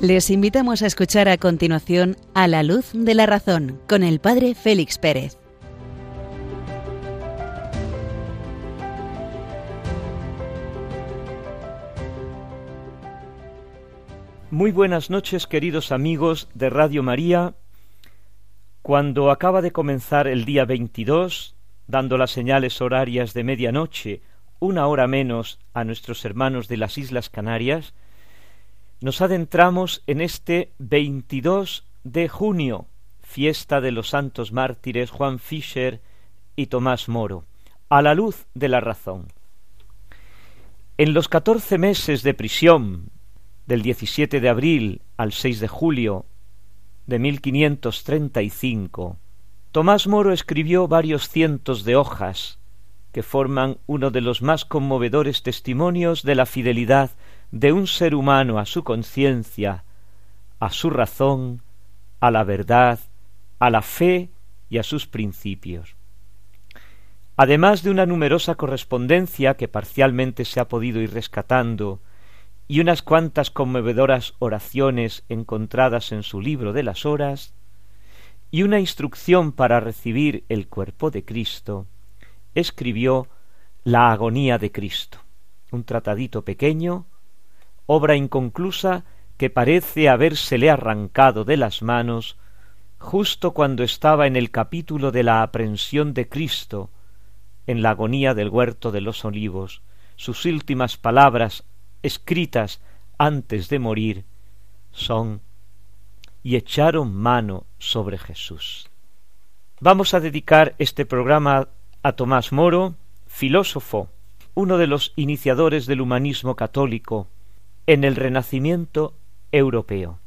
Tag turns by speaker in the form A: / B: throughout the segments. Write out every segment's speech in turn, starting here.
A: Les invitamos a escuchar a continuación A la luz de la razón con el Padre Félix Pérez.
B: Muy buenas noches queridos amigos de Radio María. Cuando acaba de comenzar el día 22, dando las señales horarias de medianoche, una hora menos a nuestros hermanos de las Islas Canarias, nos adentramos en este 22 de junio, fiesta de los santos mártires Juan Fischer y Tomás Moro, a la luz de la razón. En los catorce meses de prisión, del 17 de abril al 6 de julio de 1535, Tomás Moro escribió varios cientos de hojas que forman uno de los más conmovedores testimonios de la fidelidad de un ser humano a su conciencia, a su razón, a la verdad, a la fe y a sus principios. Además de una numerosa correspondencia que parcialmente se ha podido ir rescatando y unas cuantas conmovedoras oraciones encontradas en su libro de las horas, y una instrucción para recibir el cuerpo de Cristo, escribió La agonía de Cristo, un tratadito pequeño obra inconclusa que parece habérsele arrancado de las manos justo cuando estaba en el capítulo de la aprensión de Cristo, en la agonía del huerto de los olivos, sus últimas palabras escritas antes de morir son y echaron mano sobre Jesús. Vamos a dedicar este programa a Tomás Moro, filósofo, uno de los iniciadores del humanismo católico, en el Renacimiento europeo.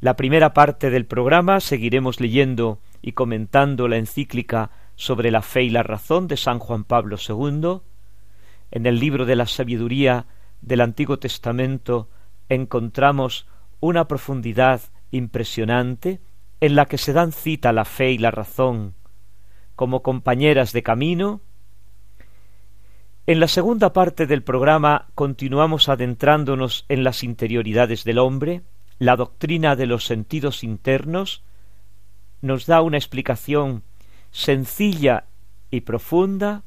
B: La primera parte del programa seguiremos leyendo y comentando la encíclica sobre la fe y la razón de San Juan Pablo II. En el libro de la sabiduría del Antiguo Testamento encontramos una profundidad impresionante en la que se dan cita la fe y la razón como compañeras de camino en la segunda parte del programa continuamos adentrándonos en las interioridades del hombre, la doctrina de los sentidos internos nos da una explicación sencilla y profunda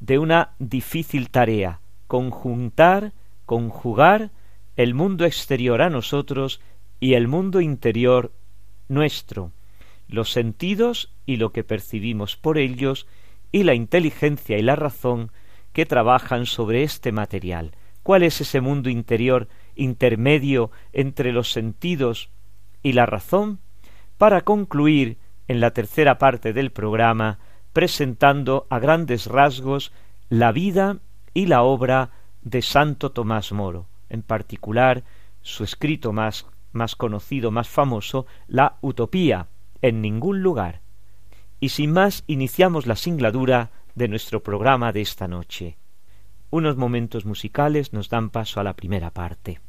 B: de una difícil tarea, conjuntar, conjugar el mundo exterior a nosotros y el mundo interior nuestro, los sentidos y lo que percibimos por ellos, y la inteligencia y la razón que trabajan sobre este material. ¿Cuál es ese mundo interior intermedio entre los sentidos y la razón? Para concluir en la tercera parte del programa presentando a grandes rasgos la vida y la obra de Santo Tomás Moro, en particular su escrito más, más conocido, más famoso, La Utopía, en ningún lugar. Y sin más iniciamos la singladura de nuestro programa de esta noche. Unos momentos musicales nos dan paso a la primera parte.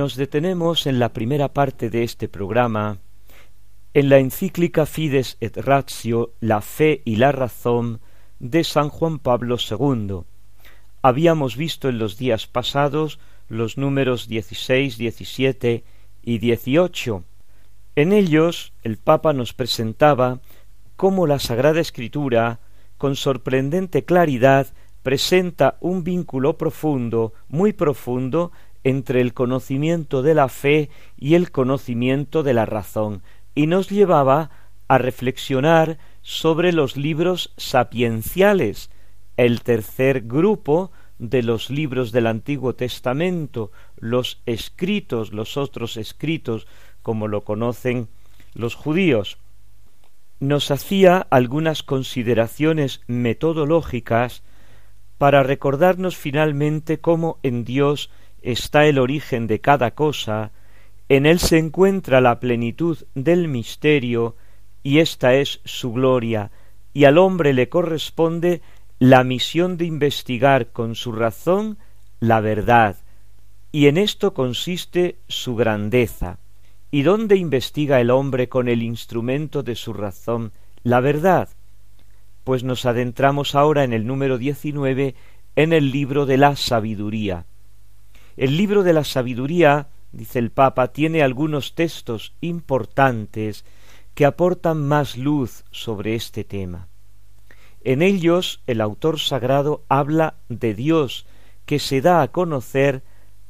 B: Nos detenemos en la primera parte de este programa en la encíclica Fides et Ratio, la fe y la razón de San Juan Pablo II. Habíamos visto en los días pasados los números 16, 17 y 18. En ellos el Papa nos presentaba cómo la Sagrada Escritura, con sorprendente claridad, presenta un vínculo profundo, muy profundo, entre el conocimiento de la fe y el conocimiento de la razón, y nos llevaba a reflexionar sobre los libros sapienciales, el tercer grupo de los libros del Antiguo Testamento, los escritos, los otros escritos, como lo conocen los judíos. Nos hacía algunas consideraciones metodológicas para recordarnos finalmente cómo en Dios está el origen de cada cosa, en él se encuentra la plenitud del misterio, y esta es su gloria, y al hombre le corresponde la misión de investigar con su razón la verdad, y en esto consiste su grandeza. ¿Y dónde investiga el hombre con el instrumento de su razón la verdad? Pues nos adentramos ahora en el número diecinueve en el libro de la sabiduría. El libro de la sabiduría, dice el Papa, tiene algunos textos importantes que aportan más luz sobre este tema. En ellos el autor sagrado habla de Dios que se da a conocer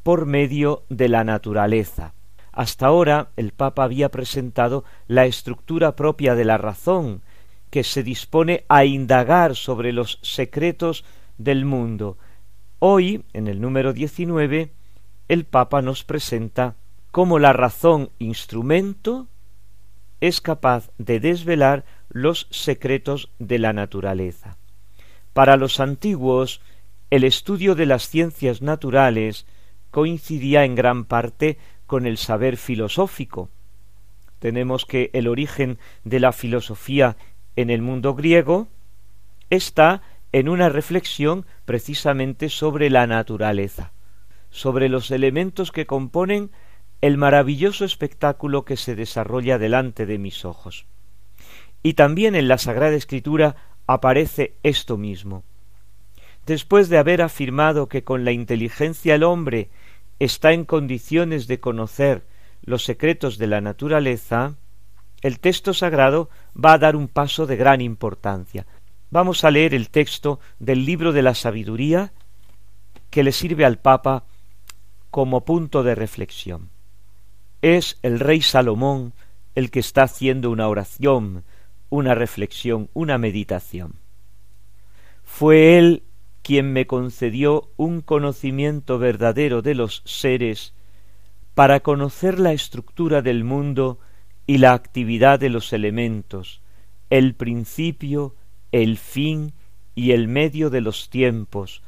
B: por medio de la naturaleza. Hasta ahora el Papa había presentado la estructura propia de la razón, que se dispone a indagar sobre los secretos del mundo. Hoy, en el número diecinueve, el Papa nos presenta cómo la razón instrumento es capaz de desvelar los secretos de la naturaleza. Para los antiguos, el estudio de las ciencias naturales coincidía en gran parte con el saber filosófico. Tenemos que el origen de la filosofía en el mundo griego está en una reflexión precisamente sobre la naturaleza sobre los elementos que componen el maravilloso espectáculo que se desarrolla delante de mis ojos. Y también en la Sagrada Escritura aparece esto mismo. Después de haber afirmado que con la inteligencia el hombre está en condiciones de conocer los secretos de la naturaleza, el texto sagrado va a dar un paso de gran importancia. Vamos a leer el texto del libro de la sabiduría que le sirve al Papa como punto de reflexión. Es el rey Salomón el que está haciendo una oración, una reflexión, una meditación. Fue él quien me concedió un conocimiento verdadero de los seres para conocer la estructura del mundo y la actividad de los elementos, el principio, el fin y el medio de los tiempos,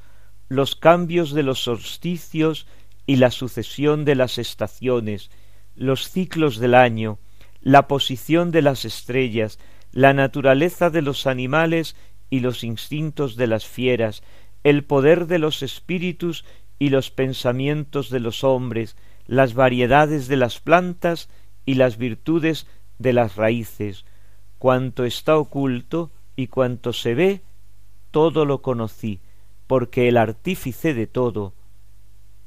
B: los cambios de los solsticios y la sucesión de las estaciones, los ciclos del año, la posición de las estrellas, la naturaleza de los animales y los instintos de las fieras, el poder de los espíritus y los pensamientos de los hombres, las variedades de las plantas y las virtudes de las raíces, cuanto está oculto y cuanto se ve, todo lo conocí, porque el artífice de todo,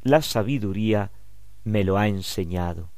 B: la sabiduría me lo ha enseñado.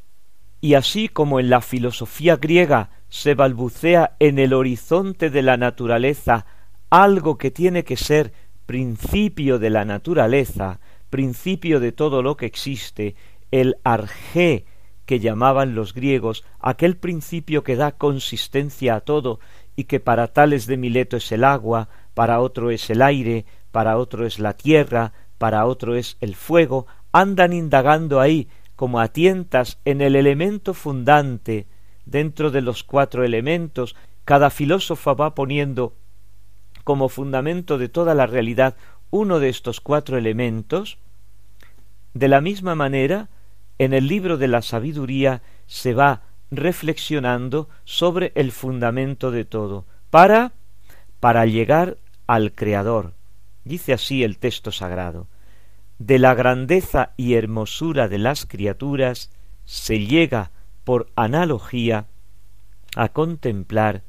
B: Y así como en la filosofía griega se balbucea en el horizonte de la naturaleza algo que tiene que ser principio de la naturaleza, principio de todo lo que existe, el arjé que llamaban los griegos, aquel principio que da consistencia a todo y que para tales de Mileto es el agua, para otro es el aire, para otro es la tierra, para otro es el fuego, andan indagando ahí como a tientas en el elemento fundante dentro de los cuatro elementos, cada filósofo va poniendo como fundamento de toda la realidad uno de estos cuatro elementos, de la misma manera, en el libro de la sabiduría se va reflexionando sobre el fundamento de todo, para para llegar al Creador. Dice así el texto sagrado de la grandeza y hermosura de las criaturas se llega por analogía a contemplar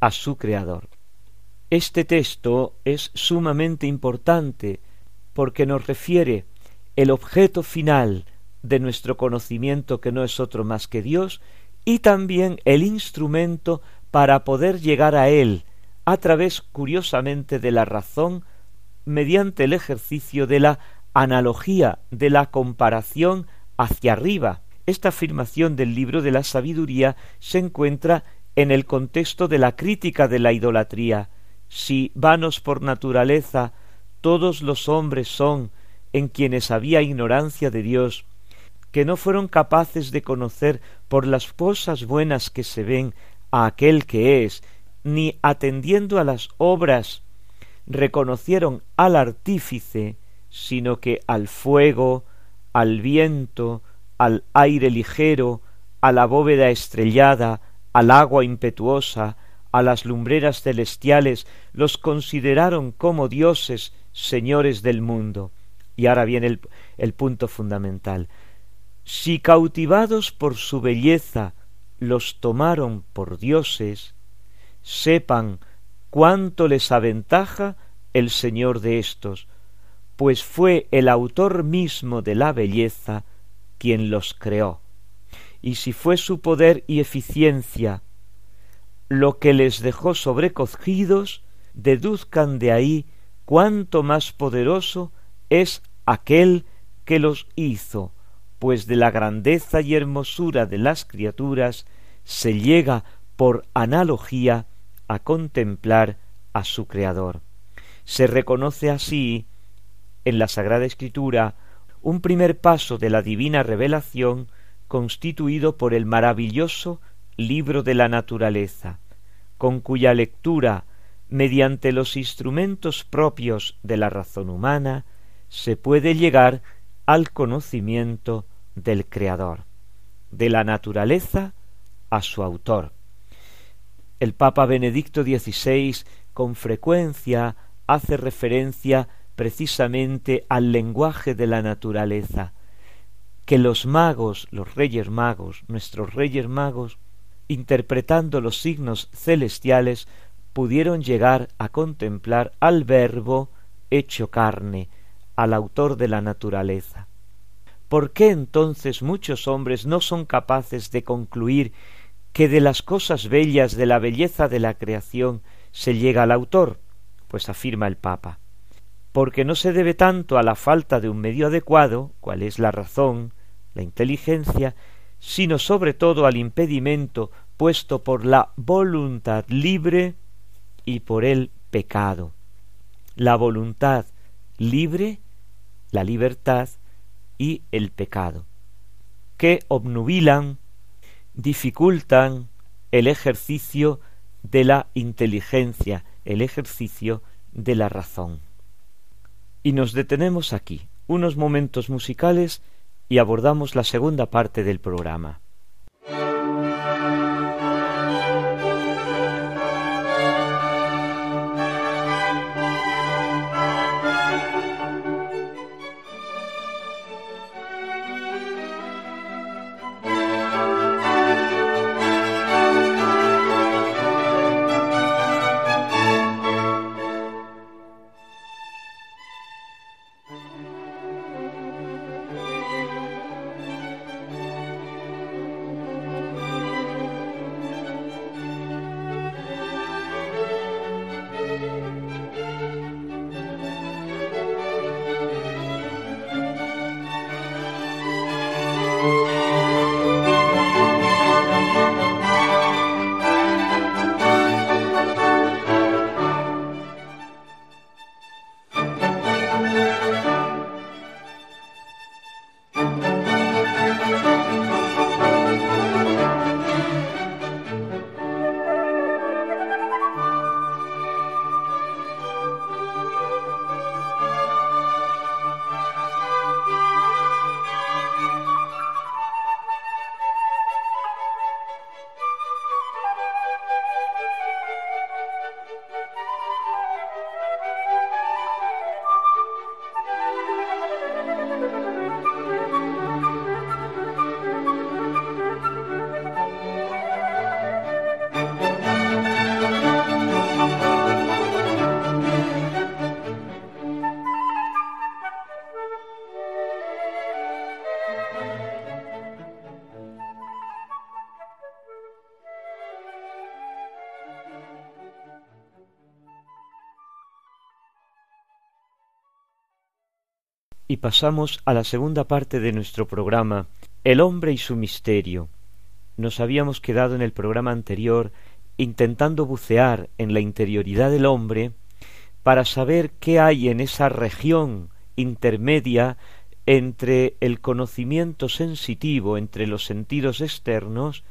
B: a su Creador. Este texto es sumamente importante porque nos refiere el objeto final de nuestro conocimiento que no es otro más que Dios y también el instrumento para poder llegar a Él a través, curiosamente, de la razón mediante el ejercicio de la analogía, de la comparación hacia arriba. Esta afirmación del libro de la sabiduría se encuentra en el contexto de la crítica de la idolatría. Si vanos por naturaleza todos los hombres son en quienes había ignorancia de Dios, que no fueron capaces de conocer por las cosas buenas que se ven a aquel que es, ni atendiendo a las obras reconocieron al artífice, sino que al fuego, al viento, al aire ligero, a la bóveda estrellada, al agua impetuosa, a las lumbreras celestiales, los consideraron como dioses, señores del mundo. Y ahora viene el, el punto fundamental. Si cautivados por su belleza los tomaron por dioses, sepan cuánto les aventaja el Señor de éstos, pues fue el autor mismo de la belleza quien los creó. Y si fue su poder y eficiencia lo que les dejó sobrecogidos, deduzcan de ahí cuánto más poderoso es aquel que los hizo, pues de la grandeza y hermosura de las criaturas se llega por analogía a contemplar a su Creador. Se reconoce así en la Sagrada Escritura un primer paso de la divina revelación constituido por el maravilloso libro de la naturaleza, con cuya lectura, mediante los instrumentos propios de la razón humana, se puede llegar al conocimiento del Creador, de la naturaleza a su autor. El Papa Benedicto XVI con frecuencia hace referencia precisamente al lenguaje de la naturaleza, que los magos, los reyes magos, nuestros reyes magos, interpretando los signos celestiales, pudieron llegar a contemplar al Verbo hecho carne, al autor de la naturaleza. ¿Por qué entonces muchos hombres no son capaces de concluir que de las cosas bellas, de la belleza de la creación, se llega al autor? Pues afirma el Papa. Porque no se debe tanto a la falta de un medio adecuado, cual es la razón, la inteligencia, sino sobre todo al impedimento puesto por la voluntad libre y por el pecado. La voluntad libre, la libertad y el pecado, que obnubilan, dificultan el ejercicio de la inteligencia, el ejercicio de la razón. Y nos detenemos aquí, unos momentos musicales, y abordamos la segunda parte del programa. Pasamos a la segunda parte de nuestro programa, El hombre y su misterio. Nos habíamos quedado en el programa anterior intentando bucear en la interioridad del hombre para saber qué hay en esa región intermedia entre el conocimiento sensitivo, entre los sentidos externos,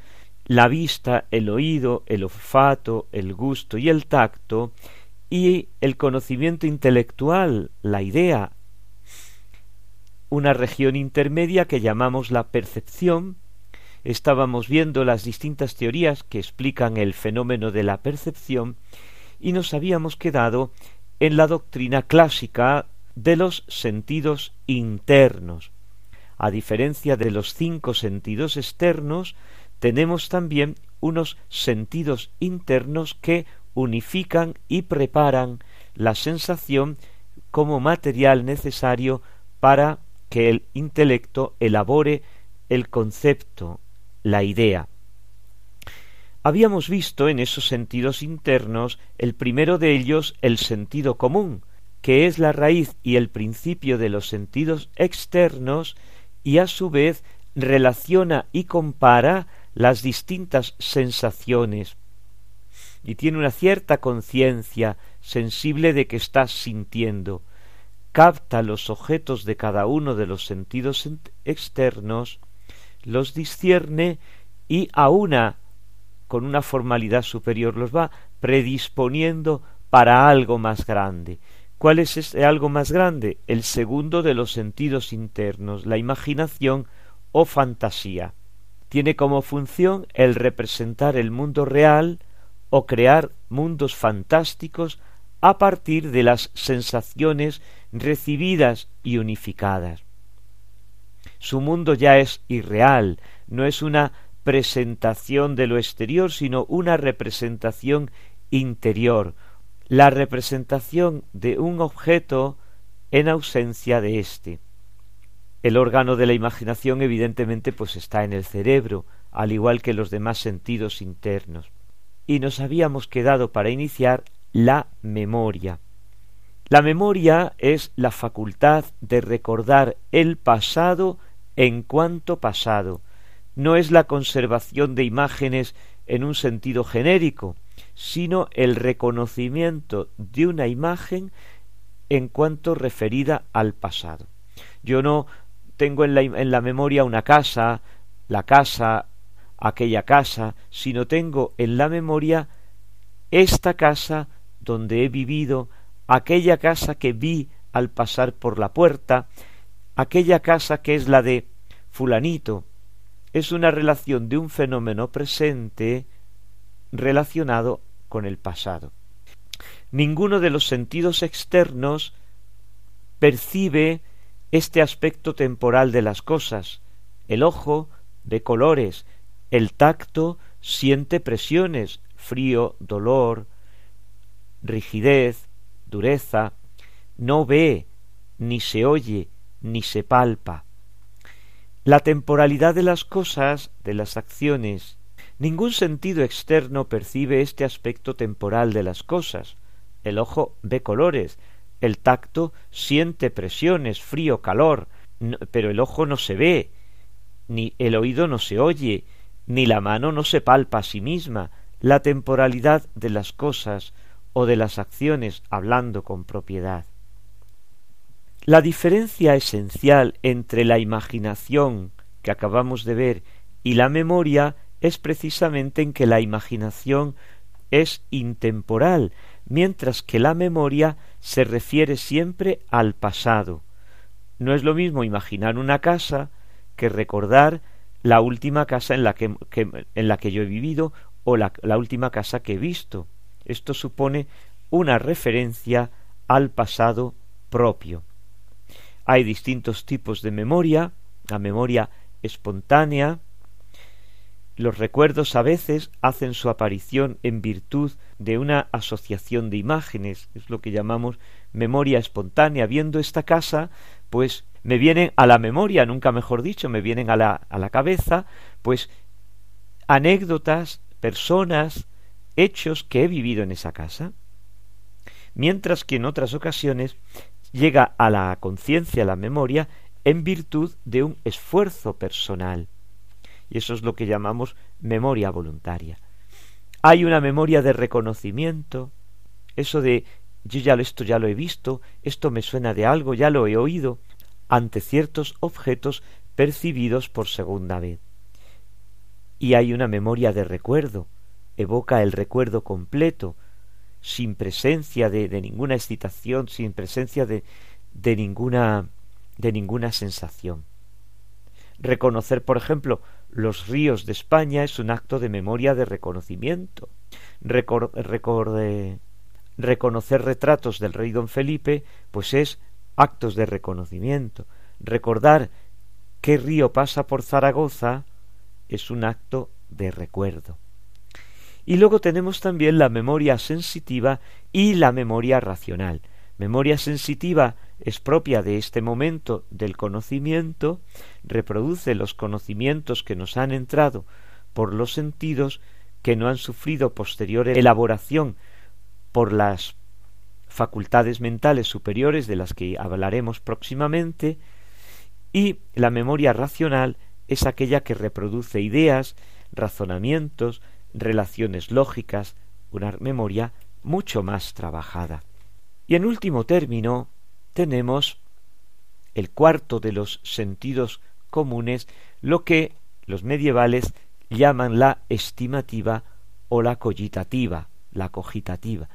B: la vista, el oído, el olfato, el gusto y el tacto, y el conocimiento intelectual, la idea, una región intermedia que llamamos la percepción. Estábamos viendo las distintas teorías que explican el fenómeno de la percepción y nos habíamos quedado en la doctrina clásica de los sentidos internos. A diferencia de los cinco sentidos externos, tenemos también unos sentidos internos que unifican y preparan la sensación como material necesario para que el intelecto elabore el concepto, la idea. Habíamos visto en esos sentidos internos el primero de ellos el sentido común, que es la raíz y el principio de los sentidos externos y a su vez relaciona y compara las distintas sensaciones y tiene una cierta conciencia sensible de que está sintiendo, capta los objetos de cada uno de los sentidos externos, los discierne y aúna con una formalidad superior los va predisponiendo para algo más grande. ¿Cuál es ese algo más grande? El segundo de los sentidos internos, la imaginación o fantasía. Tiene como función el representar el mundo real o crear mundos fantásticos a partir de las sensaciones recibidas y unificadas. Su mundo ya es irreal, no es una presentación de lo exterior, sino una representación interior, la representación de un objeto en ausencia de éste. El órgano de la imaginación evidentemente pues está en el cerebro, al igual que los demás sentidos internos. Y nos habíamos quedado para iniciar la memoria. La memoria es la facultad de recordar el pasado en cuanto pasado. No es la conservación de imágenes en un sentido genérico, sino el reconocimiento de una imagen en cuanto referida al pasado. Yo no tengo en la, memoria una casa, la casa, aquella casa, sino tengo en la memoria esta casa donde he vivido, aquella casa que vi al pasar por la puerta, aquella casa que es la de fulanito, es una relación de un fenómeno presente relacionado con el pasado. Ninguno de los sentidos externos percibe este aspecto temporal de las cosas. El ojo ve colores, el tacto siente presiones, frío, dolor, rigidez, dureza, no ve, ni se oye, ni se palpa. La temporalidad de las cosas, de las acciones, ningún sentido externo percibe este aspecto temporal de las cosas. El ojo ve colores, el tacto siente presiones, frío, calor, pero el ojo no se ve, ni el oído no se oye, ni la mano no se palpa a sí misma. La temporalidad de las cosas o de las acciones hablando con propiedad. La diferencia esencial entre la imaginación que acabamos de ver y la memoria es precisamente en que la imaginación es intemporal, mientras que la memoria se refiere siempre al pasado. No es lo mismo imaginar una casa que recordar la última casa en la que, en la que yo he vivido o la última casa que he visto. Esto supone una referencia al pasado propio. Hay distintos tipos de memoria, la memoria espontánea, los recuerdos a veces hacen su aparición en virtud de una asociación de imágenes, es lo que llamamos memoria espontánea. Viendo esta casa, pues me vienen a la memoria, nunca mejor dicho, me vienen a la, a la cabeza, pues anécdotas, personas, hechos que he vivido en esa casa, mientras que en otras ocasiones llega a la conciencia, a la memoria, en virtud de un esfuerzo personal. Y eso es lo que llamamos memoria voluntaria. Hay una memoria de reconocimiento, eso de yo ya esto ya lo he visto, esto me suena de algo, ya lo he oído, ante ciertos objetos percibidos por segunda vez. Y hay una memoria de recuerdo, evoca el recuerdo completo, sin presencia de, ninguna excitación, sin presencia de ninguna de ninguna sensación. Reconocer, por ejemplo, los ríos de España es un acto de memoria de reconocimiento. reconocer retratos del rey don Felipe, pues es actos de reconocimiento. Recordar qué río pasa por Zaragoza es un acto de recuerdo. Y luego tenemos también la memoria sensitiva y la memoria racional. Memoria sensitiva es propia de este momento del conocimiento, reproduce los conocimientos que nos han entrado por los sentidos que no han sufrido posterior elaboración por las facultades mentales superiores de las que hablaremos próximamente, y la memoria racional es aquella que reproduce ideas, razonamientos, relaciones lógicas, una memoria mucho más trabajada. Y en último término, tenemos el cuarto de los sentidos comunes, lo que los medievales llaman la estimativa o la cogitativa, la cogitativa.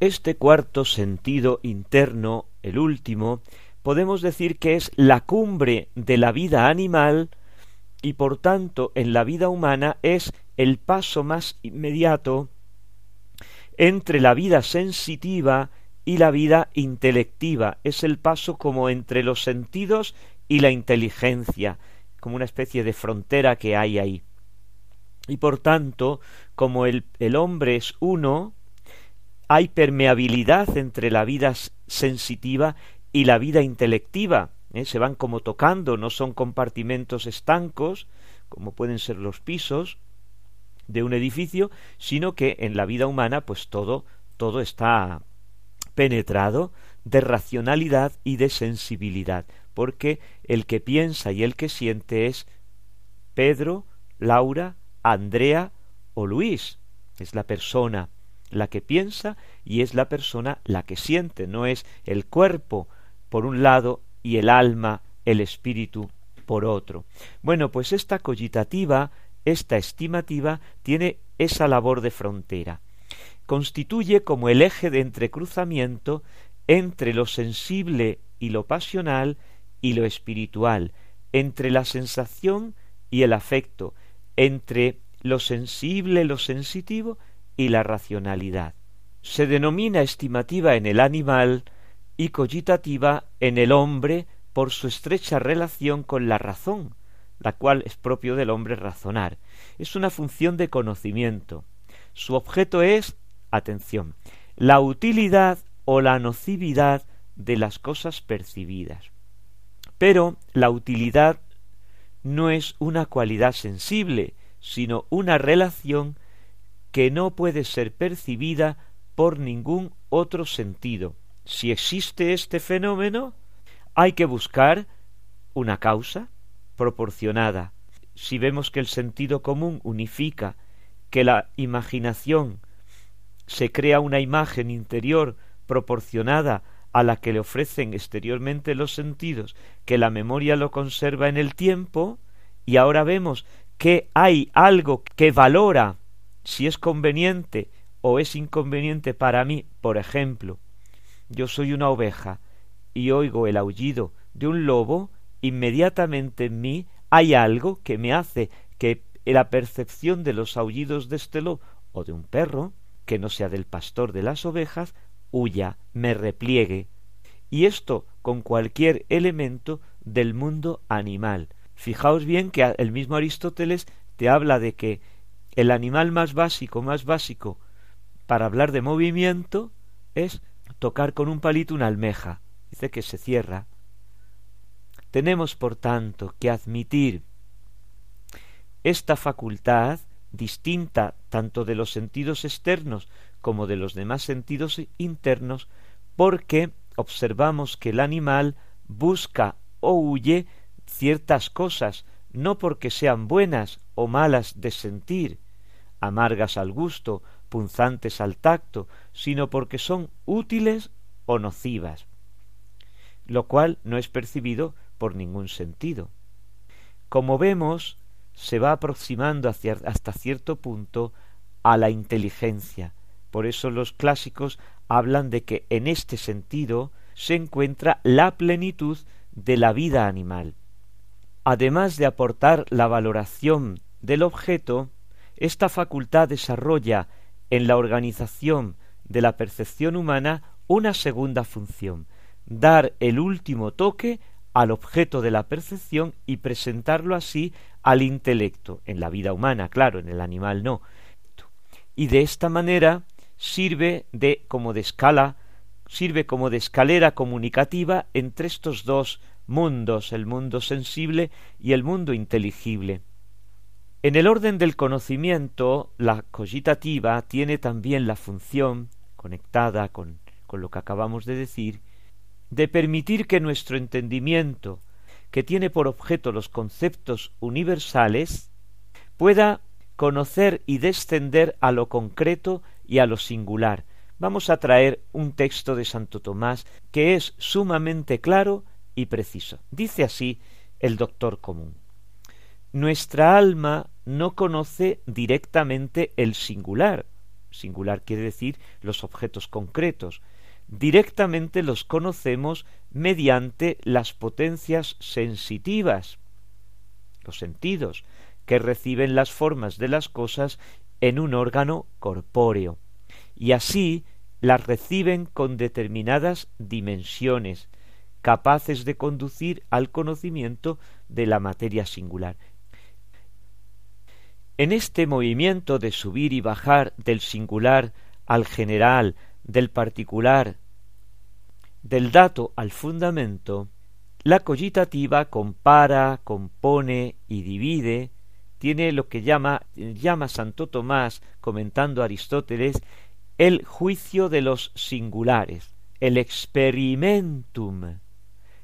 B: Este cuarto sentido interno, el último, podemos decir que es la cumbre de la vida animal y por tanto en la vida humana es el paso más inmediato entre la vida sensitiva y la vida intelectiva. Es el paso como entre los sentidos y la inteligencia, como una especie de frontera que hay ahí. Y por tanto, como el, hombre es uno, hay permeabilidad entre la vida sensitiva y la vida intelectiva. ¿eh? Se van como tocando, no son compartimentos estancos, como pueden ser los pisos, de un edificio, sino que en la vida humana pues todo todo está penetrado de racionalidad y de sensibilidad, porque el que piensa y el que siente es Pedro, Laura, Andrea o Luis. Es la persona la que piensa y es la persona la que siente, no es el cuerpo por un lado y el alma, el espíritu por otro. Bueno, pues esta cogitativa esta estimativa tiene esa labor de frontera. Constituye como el eje de entrecruzamiento entre lo sensible y lo pasional y lo espiritual, entre la sensación y el afecto, entre lo sensible, lo sensitivo y la racionalidad. Se denomina estimativa en el animal y cogitativa en el hombre por su estrecha relación con la razón, la cual es propio del hombre razonar. Es una función de conocimiento. Su objeto es, atención, la utilidad o la nocividad de las cosas percibidas. Pero la utilidad no es una cualidad sensible, sino una relación que no puede ser percibida por ningún otro sentido. Si existe este fenómeno, hay que buscar una causa, proporcionada. Si vemos que el sentido común unifica, que la imaginación se crea una imagen interior proporcionada a la que le ofrecen exteriormente los sentidos, que la memoria lo conserva en el tiempo, y ahora vemos que hay algo que valora si es conveniente o es inconveniente para mí, por ejemplo, yo soy una oveja y oigo el aullido de un lobo, inmediatamente en mí hay algo que me hace que la percepción de los aullidos de este lobo o de un perro, que no sea del pastor de las ovejas, huya, me repliegue. Y esto con cualquier elemento del mundo animal. Fijaos bien que el mismo Aristóteles te habla de que el animal más básico, más básico, para hablar de movimiento, es tocar con un palito una almeja. Dice que se cierra, tenemos, por tanto, que admitir esta facultad distinta tanto de los sentidos externos como de los demás sentidos internos, porque observamos que el animal busca o huye ciertas cosas, no porque sean buenas o malas de sentir, amargas al gusto, punzantes al tacto, sino porque son útiles o nocivas, lo cual no es percibido por ningún sentido. Como vemos, se va aproximando hasta cierto punto a la inteligencia. Por eso los clásicos hablan de que en este sentido se encuentra la plenitud de la vida animal. Además de aportar la valoración del objeto, esta facultad desarrolla en la organización de la percepción humana una segunda función, dar el último toque al objeto de la percepción y presentarlo así al intelecto, en la vida humana, claro, en el animal no. Y de esta manera sirve de como de escala, sirve como de escalera comunicativa entre estos dos mundos, el mundo sensible y el mundo inteligible. En el orden del conocimiento, la cogitativa tiene también la función, conectada con, con lo que acabamos de decir, de permitir que nuestro entendimiento, que tiene por objeto los conceptos universales, pueda conocer y descender a lo concreto y a lo singular. Vamos a traer un texto de Santo Tomás que es sumamente claro y preciso. Dice así el doctor común. Nuestra alma no conoce directamente el singular. Singular quiere decir los objetos concretos. Directamente los conocemos mediante las potencias sensitivas, los sentidos, que reciben las formas de las cosas en un órgano corpóreo, y así las reciben con determinadas dimensiones, capaces de conducir al conocimiento de la materia singular. En este movimiento de subir y bajar del singular al general, del particular, del dato al fundamento, la cogitativa compara, compone y divide, tiene lo que llama, llama Santo Tomás, comentando Aristóteles, el juicio de los singulares, el experimentum,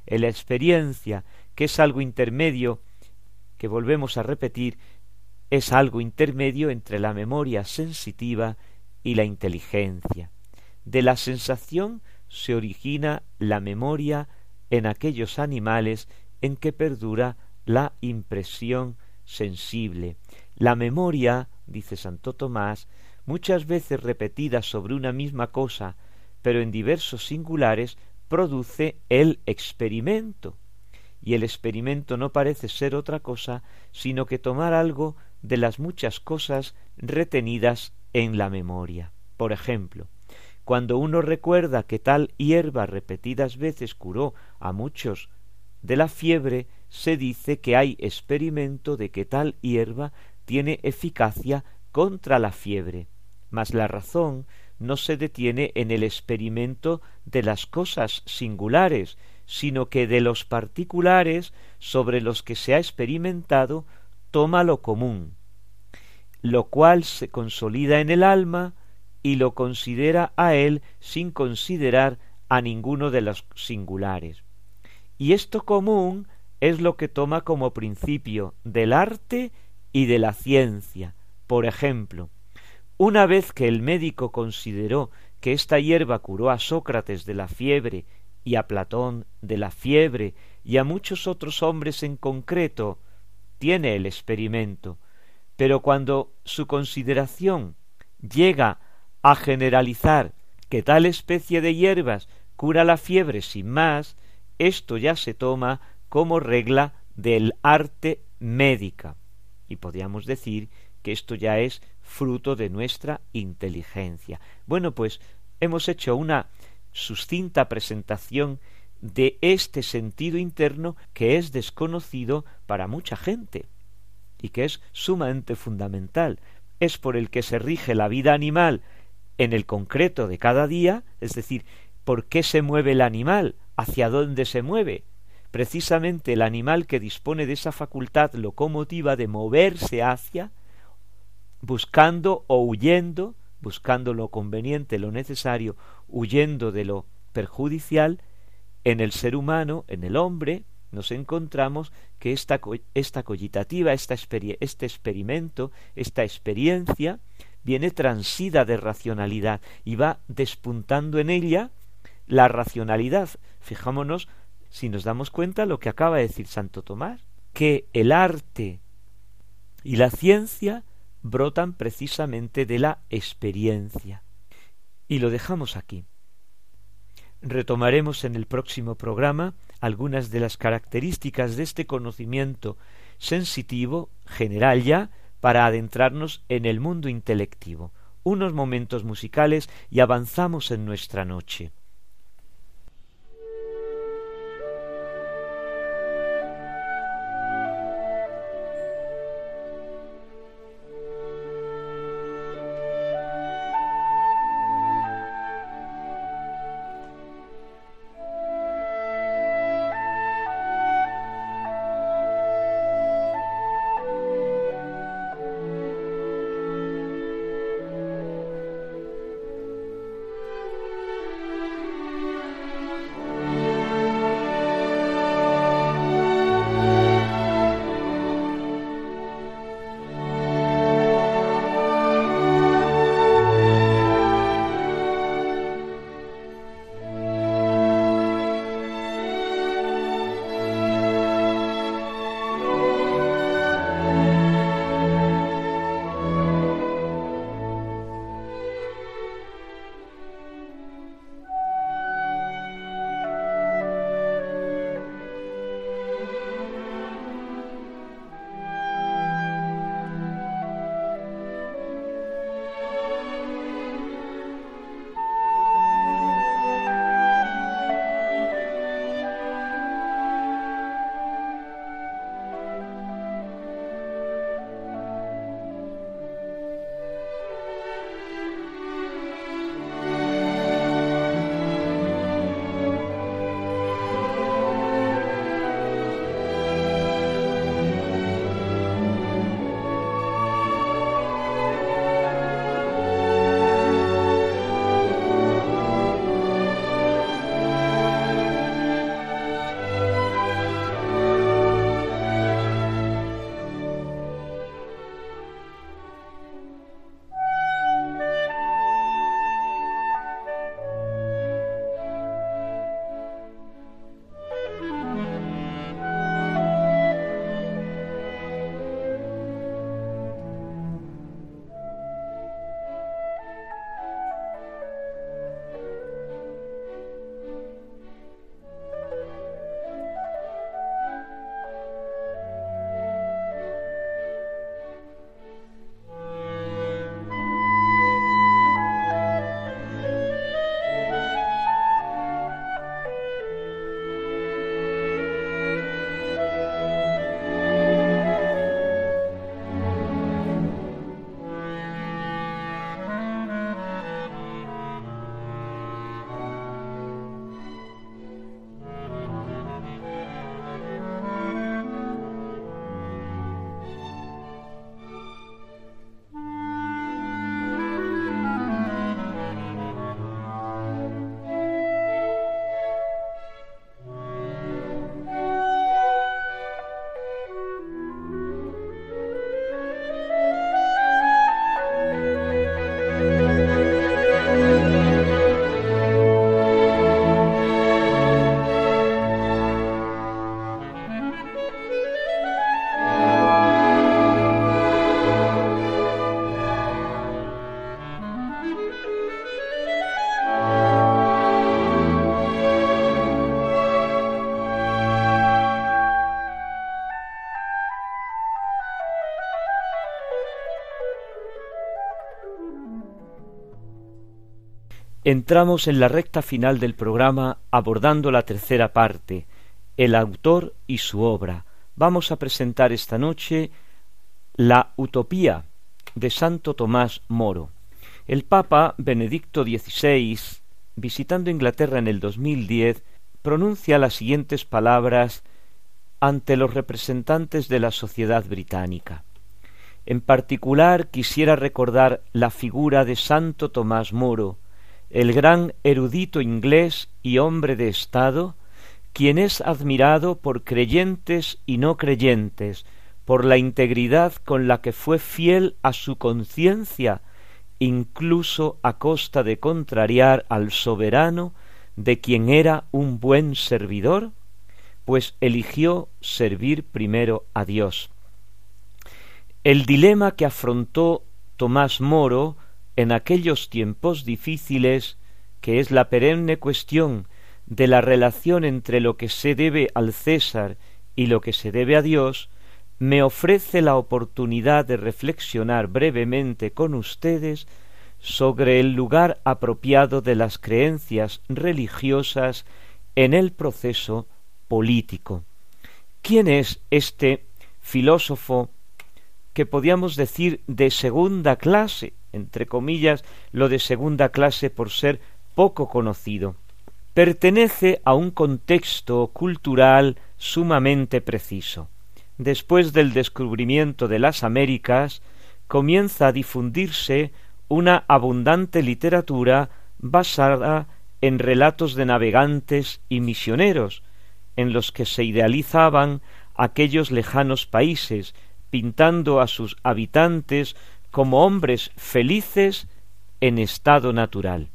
B: la experiencia, que es algo intermedio, que volvemos a repetir, es algo intermedio entre la memoria sensitiva y la inteligencia. De la sensación se origina la memoria en aquellos animales en que perdura la impresión sensible. La memoria, dice Santo Tomás, muchas veces repetida sobre una misma cosa, pero en diversos singulares, produce el experimento. Y el experimento no parece ser otra cosa sino que tomar algo de las muchas cosas retenidas en la memoria. Por ejemplo, cuando uno recuerda que tal hierba repetidas veces curó a muchos de la fiebre, se dice que hay experimento de que tal hierba tiene eficacia contra la fiebre. Mas la razón no se detiene en el experimento de las cosas singulares, sino que de los particulares sobre los que se ha experimentado toma lo común, lo cual se consolida en el alma y lo considera a él sin considerar a ninguno de los singulares. Y esto común es lo que toma como principio del arte y de la ciencia. Por ejemplo, una vez que el médico consideró que esta hierba curó a Sócrates de la fiebre y a Platón de la fiebre y a muchos otros hombres en concreto, tiene el experimento, pero cuando su consideración llega a generalizar que tal especie de hierbas cura la fiebre sin más, esto ya se toma como regla del arte médica. Y podríamos decir que esto ya es fruto de nuestra inteligencia. Bueno, pues hemos hecho una suscinta presentación de este sentido interno que es desconocido para mucha gente y que es sumamente fundamental. Es por el que se rige la vida animal en el concreto de cada día, es decir, por qué se mueve el animal, hacia dónde se mueve. Precisamente el animal que dispone de esa facultad locomotiva de moverse hacia, buscando o huyendo, buscando lo conveniente, lo necesario, huyendo de lo perjudicial, en el ser humano, en el hombre, nos encontramos que esta, esta cogitativa, esta este experimento, esta experiencia, viene transida de racionalidad y va despuntando en ella la racionalidad. Fijámonos si nos damos cuenta lo que acaba de decir Santo Tomás, que el arte y la ciencia brotan precisamente de la experiencia. Y lo dejamos aquí. Retomaremos en el próximo programa algunas de las características de este conocimiento sensitivo, general ya, para adentrarnos en el mundo intelectivo. Unos momentos musicales y avanzamos en nuestra noche. Entramos en la recta final del programa abordando la tercera parte, el autor y su obra. Vamos a presentar esta noche la Utopía de Santo Tomás Moro. El Papa Benedicto XVI, visitando Inglaterra en el 2010, pronuncia las siguientes palabras ante los representantes de la sociedad británica. En particular quisiera recordar la figura de Santo Tomás Moro, el gran erudito inglés y hombre de Estado, quien es admirado por creyentes y no creyentes, por la integridad con la que fue fiel a su conciencia, incluso a costa de contrariar al soberano, de quien era un buen servidor, pues eligió servir primero a Dios. El dilema que afrontó Tomás Moro en aquellos tiempos difíciles, que es la perenne cuestión de la relación entre lo que se debe al César y lo que se debe a Dios, me ofrece la oportunidad de reflexionar brevemente con ustedes sobre el lugar apropiado de las creencias religiosas en el proceso político. ¿Quién es este filósofo que podíamos decir de segunda clase, entre comillas, lo de segunda clase por ser poco conocido? Pertenece a un contexto cultural sumamente preciso. Después del descubrimiento de las Américas, comienza a difundirse una abundante literatura basada en relatos de navegantes y misioneros, en los que se idealizaban aquellos lejanos países, pintando a sus habitantes como hombres felices en estado natural.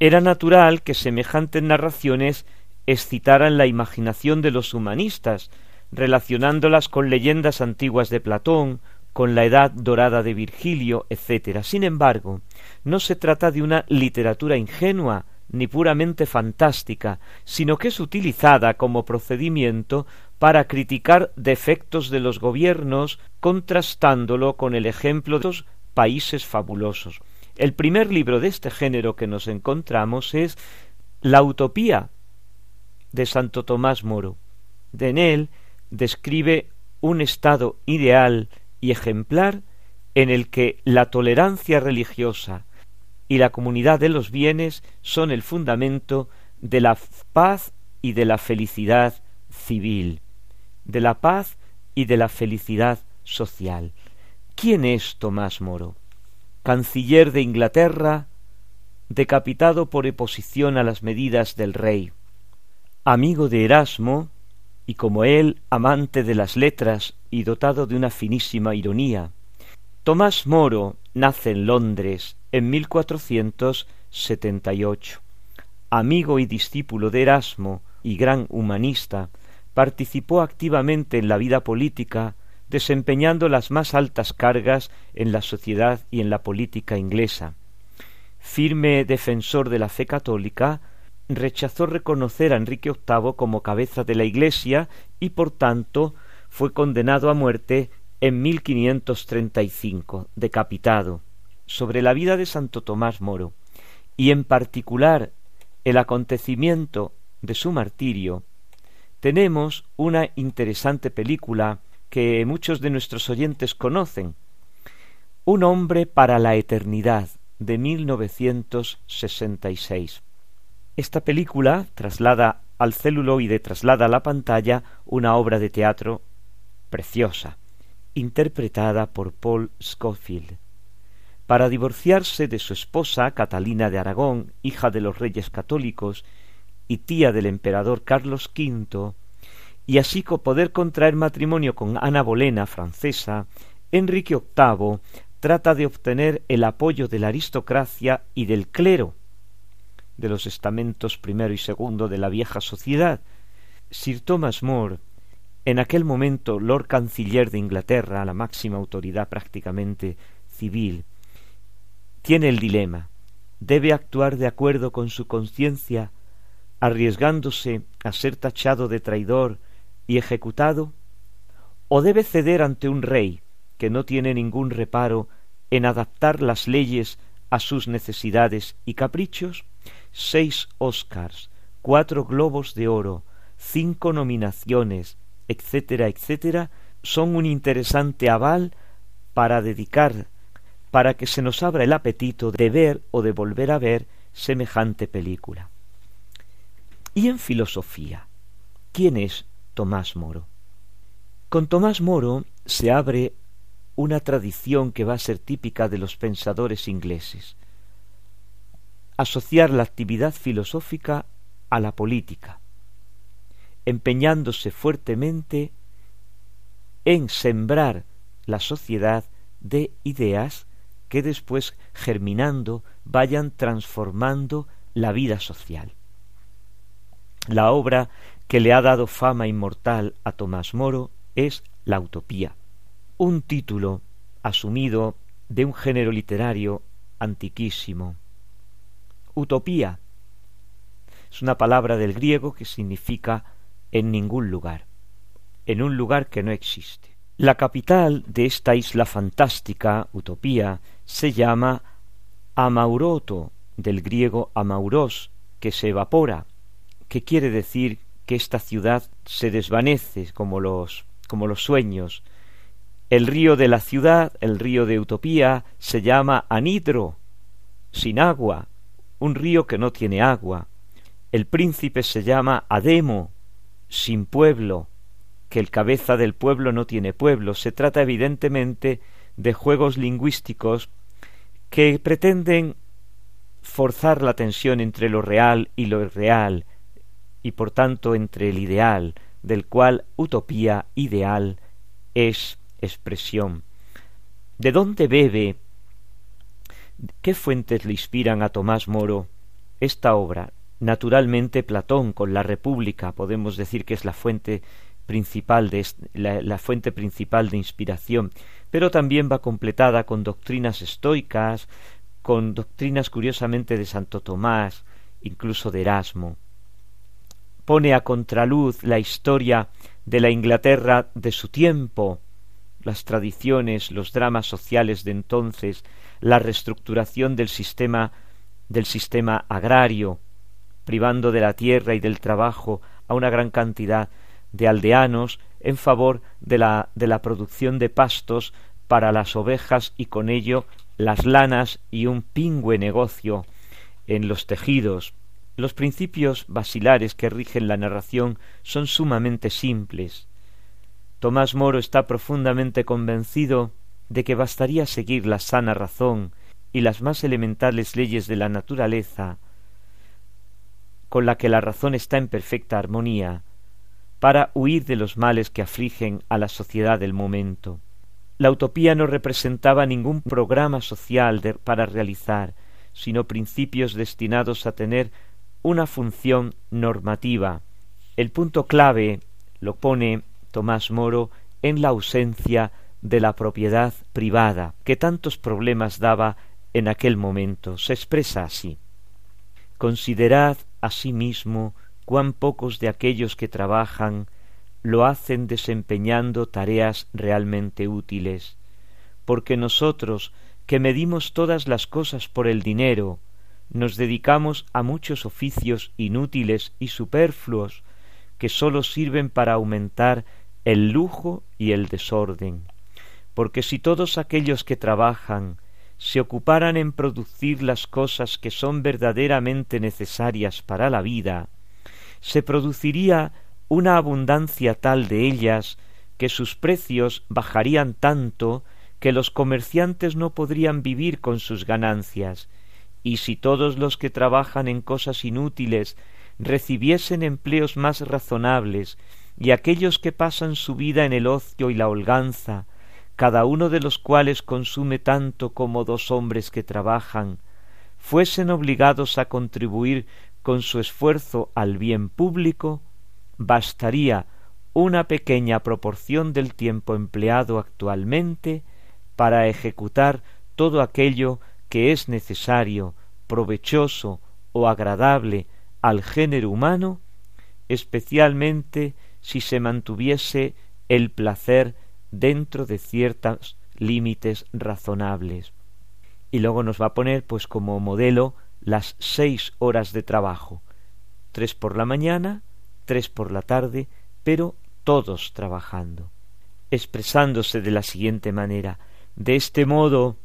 B: Era natural que semejantes narraciones excitaran la imaginación de los humanistas, relacionándolas con leyendas antiguas de Platón, con la edad dorada de Virgilio, etc. Sin embargo, no se trata de una literatura ingenua, ni puramente fantástica, sino que es utilizada como procedimiento para criticar defectos de los gobiernos, contrastándolo con el ejemplo de los países fabulosos. El primer libro de este género que nos encontramos es La Utopía de Santo Tomás Moro. En él describe un estado ideal y ejemplar en el que la tolerancia religiosa, y la comunidad de los bienes son el fundamento de la paz y de la felicidad civil, de la paz y de la felicidad social. ¿Quién es Tomás Moro? Canciller de Inglaterra, decapitado por oposición a las medidas del rey, amigo de Erasmo, y como él amante de las letras y dotado de una finísima ironía. Tomás Moro nace en Londres en 1478. Amigo y discípulo de Erasmo y gran humanista, participó activamente en la vida política, desempeñando las más altas cargas en la sociedad y en la política inglesa. Firme defensor de la fe católica, rechazó reconocer a Enrique VIII como cabeza de la Iglesia y por tanto fue condenado a muerte en 1535, decapitado sobre la vida de Santo Tomás Moro y en particular el acontecimiento de su martirio, tenemos una interesante película que muchos de nuestros oyentes conocen, Un hombre para la eternidad, de 1966. Esta película traslada al celuloide, traslada a la pantalla una obra de teatro preciosa, interpretada por Paul Scofield para divorciarse de su esposa Catalina de Aragón, hija de los reyes católicos tía del emperador Carlos V, y así poder contraer matrimonio con Ana Bolena, francesa, Enrique VIII trata de obtener el apoyo de la aristocracia y del clero, de los estamentos primero y segundo de la vieja sociedad. Sir Thomas More, en aquel momento Lord Canciller de Inglaterra, la máxima autoridad prácticamente civil, tiene el dilema debe actuar de acuerdo con su conciencia arriesgándose a ser tachado de traidor y ejecutado o debe ceder ante un rey que no tiene ningún reparo en adaptar las leyes a sus necesidades y caprichos seis Oscars cuatro globos de oro cinco nominaciones etcétera etcétera son un interesante aval para dedicar para que se nos abra el apetito de ver o de volver a ver semejante película. Y en filosofía, ¿quién es Tomás Moro? Con Tomás Moro se abre una tradición que va a ser típica de los pensadores ingleses. asociar la actividad filosófica a la política, empeñándose fuertemente en sembrar la sociedad de ideas que después, germinando, vayan transformando la vida social. La obra que le ha dado fama inmortal a Tomás Moro es La Utopía, un título asumido de un género literario antiquísimo. Utopía es una palabra del griego que significa en ningún lugar, en un lugar que no existe. La capital de esta isla fantástica, Utopía, se llama Amauroto, del griego amauros, que se evapora, que quiere decir que esta ciudad se desvanece como los, como los sueños. El río de la ciudad, el río de Utopía, se llama Anidro, sin agua, un río que no tiene agua. El príncipe se llama Ademo, sin pueblo, que el cabeza del pueblo no tiene pueblo. Se trata evidentemente de juegos lingüísticos que pretenden forzar la tensión entre lo real y lo irreal, y por tanto entre el ideal, del cual utopía ideal es expresión. ¿De dónde bebe? ¿Qué fuentes le inspiran a Tomás Moro esta obra? Naturalmente Platón con la República podemos decir que es la fuente principal de la, fuente principal de inspiración, pero también va completada con doctrinas estoicas, con doctrinas curiosamente de Santo Tomás, incluso de Erasmo. Pone a contraluz la historia de la Inglaterra de su tiempo, las tradiciones, los dramas sociales de entonces, la reestructuración del sistema del sistema agrario, privando de la tierra y del trabajo a una gran cantidad de aldeanos en favor de la, de la producción de pastos para las ovejas y con ello las lanas y un pingüe negocio en los tejidos. Los principios basilares que rigen la narración son sumamente simples. Tomás Moro está profundamente convencido de que bastaría seguir la sana razón y las más elementales leyes de la naturaleza con la que la razón está en perfecta armonía, para huir de los males que afligen a la sociedad del momento. La utopía no representaba ningún programa social para realizar, sino principios destinados a tener una función normativa. El punto clave lo pone Tomás Moro en la ausencia de la propiedad privada, que tantos problemas daba en aquel momento. Se expresa así. Considerad asimismo cuán pocos de aquellos que trabajan lo hacen desempeñando tareas realmente útiles, porque nosotros, que medimos todas las cosas por el dinero, nos dedicamos a muchos oficios inútiles y superfluos que sólo sirven para aumentar el lujo y el desorden. Porque si todos aquellos que trabajan se ocuparan en producir las cosas que son verdaderamente necesarias para la vida, se produciría una abundancia tal de ellas que sus precios bajarían tanto que los comerciantes no podrían vivir con sus ganancias, y si todos los que trabajan en cosas inútiles recibiesen empleos más razonables, y aquellos que pasan su vida en el ocio y la holganza cada uno de los cuales consume tanto como dos hombres que trabajan, fuesen obligados a contribuir con su esfuerzo al bien público, bastaría una pequeña proporción del tiempo empleado actualmente para ejecutar todo aquello que es necesario, provechoso o agradable al género humano, especialmente si se mantuviese el placer dentro de ciertos límites razonables. Y luego nos va a poner pues como modelo las seis horas de trabajo, tres por la mañana, tres por la tarde, pero todos trabajando, expresándose de la siguiente manera de este modo,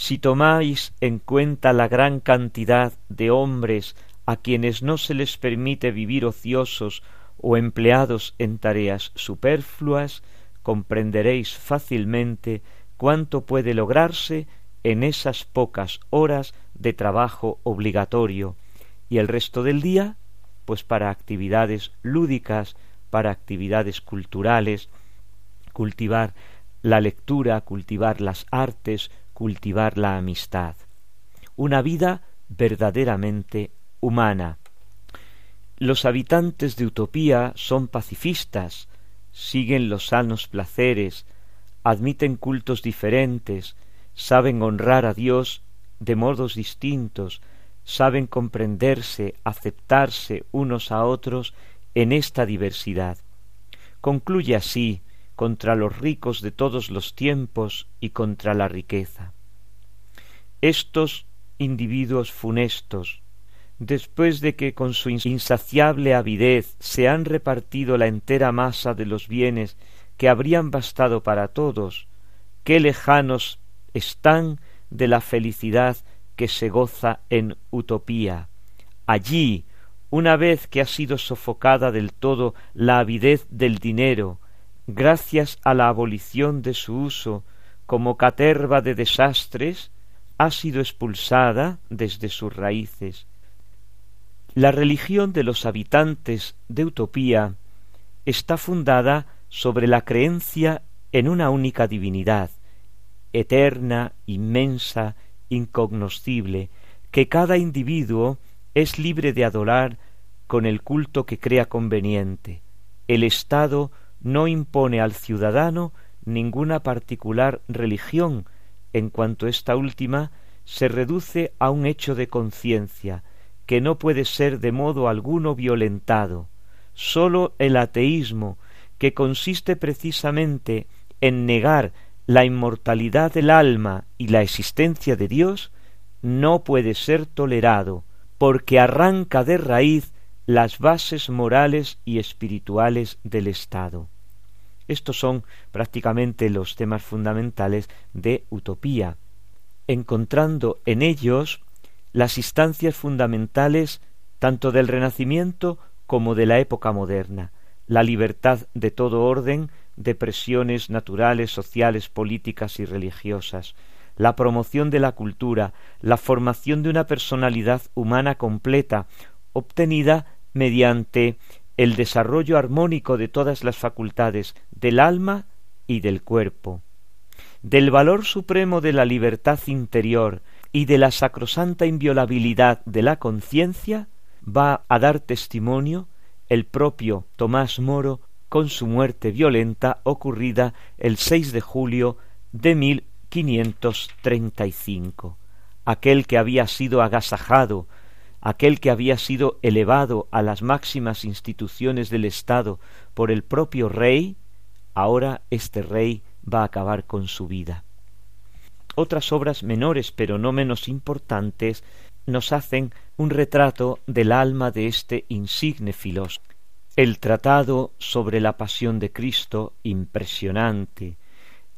B: si tomáis en cuenta la gran cantidad de hombres a quienes no se les permite vivir ociosos o empleados en tareas superfluas, comprenderéis fácilmente cuánto puede lograrse en esas pocas horas de trabajo obligatorio. Y el resto del día pues para actividades lúdicas, para actividades culturales, cultivar la lectura, cultivar las artes, cultivar la amistad. Una vida verdaderamente humana. Los habitantes de Utopía son pacifistas, siguen los sanos placeres, admiten cultos diferentes, saben honrar a Dios de modos distintos, saben comprenderse, aceptarse unos a otros en esta diversidad. Concluye así contra los ricos de todos los tiempos y contra la riqueza. Estos individuos funestos, después de que con su insaciable avidez se han repartido la entera masa de los bienes que habrían bastado para todos, qué lejanos están de la felicidad que se goza en utopía. Allí, una vez que ha sido sofocada del todo la avidez del dinero, gracias a la abolición de su uso como caterva de desastres, ha sido expulsada desde sus raíces. La religión de los habitantes de Utopía está fundada sobre la creencia en una única divinidad, eterna, inmensa, incognoscible, que cada individuo es libre de adorar con el culto que crea conveniente. El Estado no impone al ciudadano ninguna particular religión, en cuanto esta última se reduce a un hecho de conciencia, que no puede ser de modo alguno violentado. Sólo el ateísmo, que consiste precisamente en negar la inmortalidad del alma y la existencia de Dios, no puede ser tolerado, porque arranca de raíz las bases morales y espirituales del Estado. Estos son prácticamente los temas fundamentales de Utopía, encontrando en ellos las instancias fundamentales tanto del Renacimiento como de la época moderna, la libertad de todo orden de presiones naturales, sociales, políticas y religiosas, la promoción de la cultura, la formación de una personalidad humana completa, obtenida mediante el desarrollo armónico de todas las facultades del alma y del cuerpo, del valor supremo de la libertad interior y de la sacrosanta inviolabilidad de la conciencia, va a dar testimonio el propio Tomás Moro con su muerte violenta ocurrida el 6 de julio de 1535. Aquel que había sido agasajado, aquel que había sido elevado a las máximas instituciones del Estado por el propio rey, ahora este rey va a acabar con su vida. Otras obras menores pero no menos importantes nos hacen un retrato del alma de este insigne filósofo. El tratado sobre la pasión de Cristo, impresionante.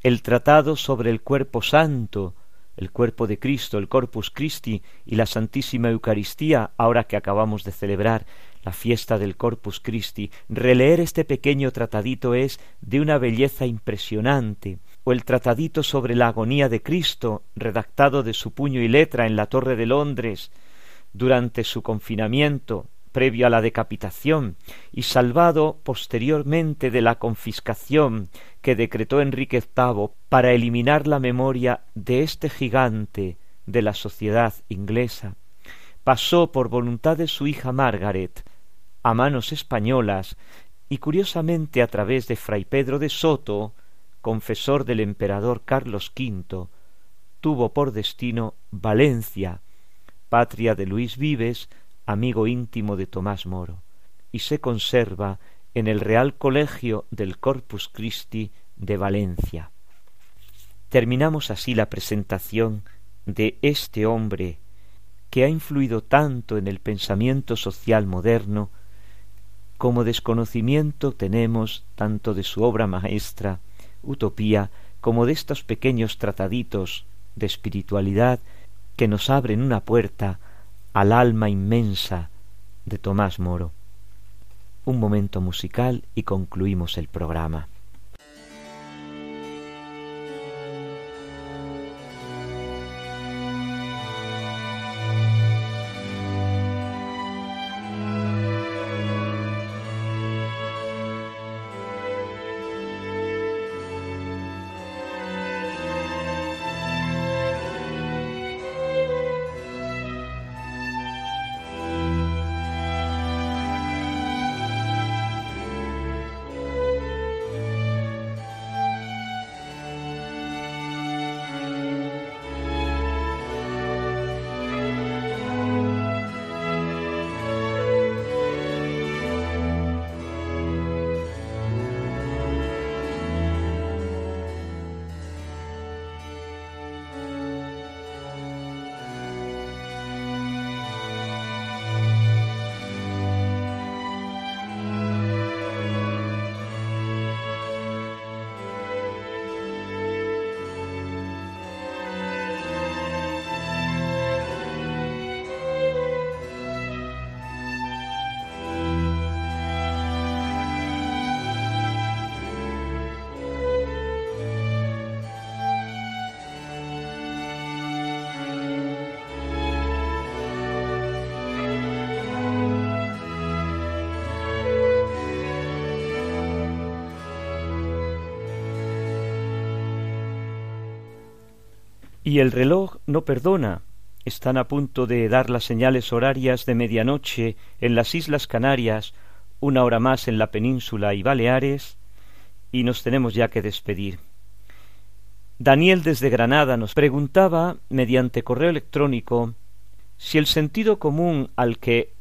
B: El tratado sobre el cuerpo santo, el cuerpo de Cristo, el Corpus Christi y la Santísima Eucaristía, ahora que acabamos de celebrar la fiesta del Corpus Christi, releer este pequeño tratadito es de una belleza impresionante, o el tratadito sobre la agonía de Cristo, redactado de su puño y letra en la Torre de Londres durante su confinamiento previo a la decapitación y salvado posteriormente de la confiscación que decretó Enrique VIII para eliminar la memoria de este gigante de la sociedad inglesa, pasó por voluntad de su hija Margaret a manos españolas y curiosamente a través de Fray Pedro de Soto, confesor del emperador Carlos V, tuvo por destino Valencia, patria de Luis Vives, amigo íntimo de Tomás Moro, y se conserva en el Real Colegio del Corpus Christi de Valencia. Terminamos así la presentación de este hombre que ha influido tanto en el pensamiento social moderno como desconocimiento tenemos tanto de su obra maestra utopía, como de estos pequeños trataditos de espiritualidad que nos abren una puerta al alma inmensa de Tomás Moro. Un momento musical y concluimos el programa. Y el reloj no perdona. Están a punto de dar las señales horarias de medianoche en las Islas Canarias, una hora más en la península y Baleares, y nos tenemos ya que despedir. Daniel desde Granada nos preguntaba, mediante correo electrónico, si el sentido común al que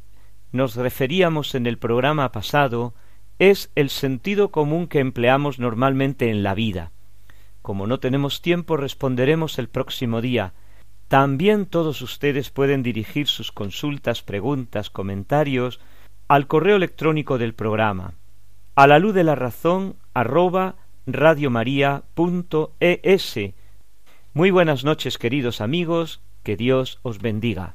B: nos referíamos en el programa pasado es el sentido común que empleamos normalmente en la vida. Como no tenemos tiempo, responderemos el próximo día. También todos ustedes pueden dirigir sus consultas, preguntas, comentarios al correo electrónico del programa, a la luz de la razón arroba radiomaria.es. Muy buenas noches, queridos amigos, que Dios os bendiga.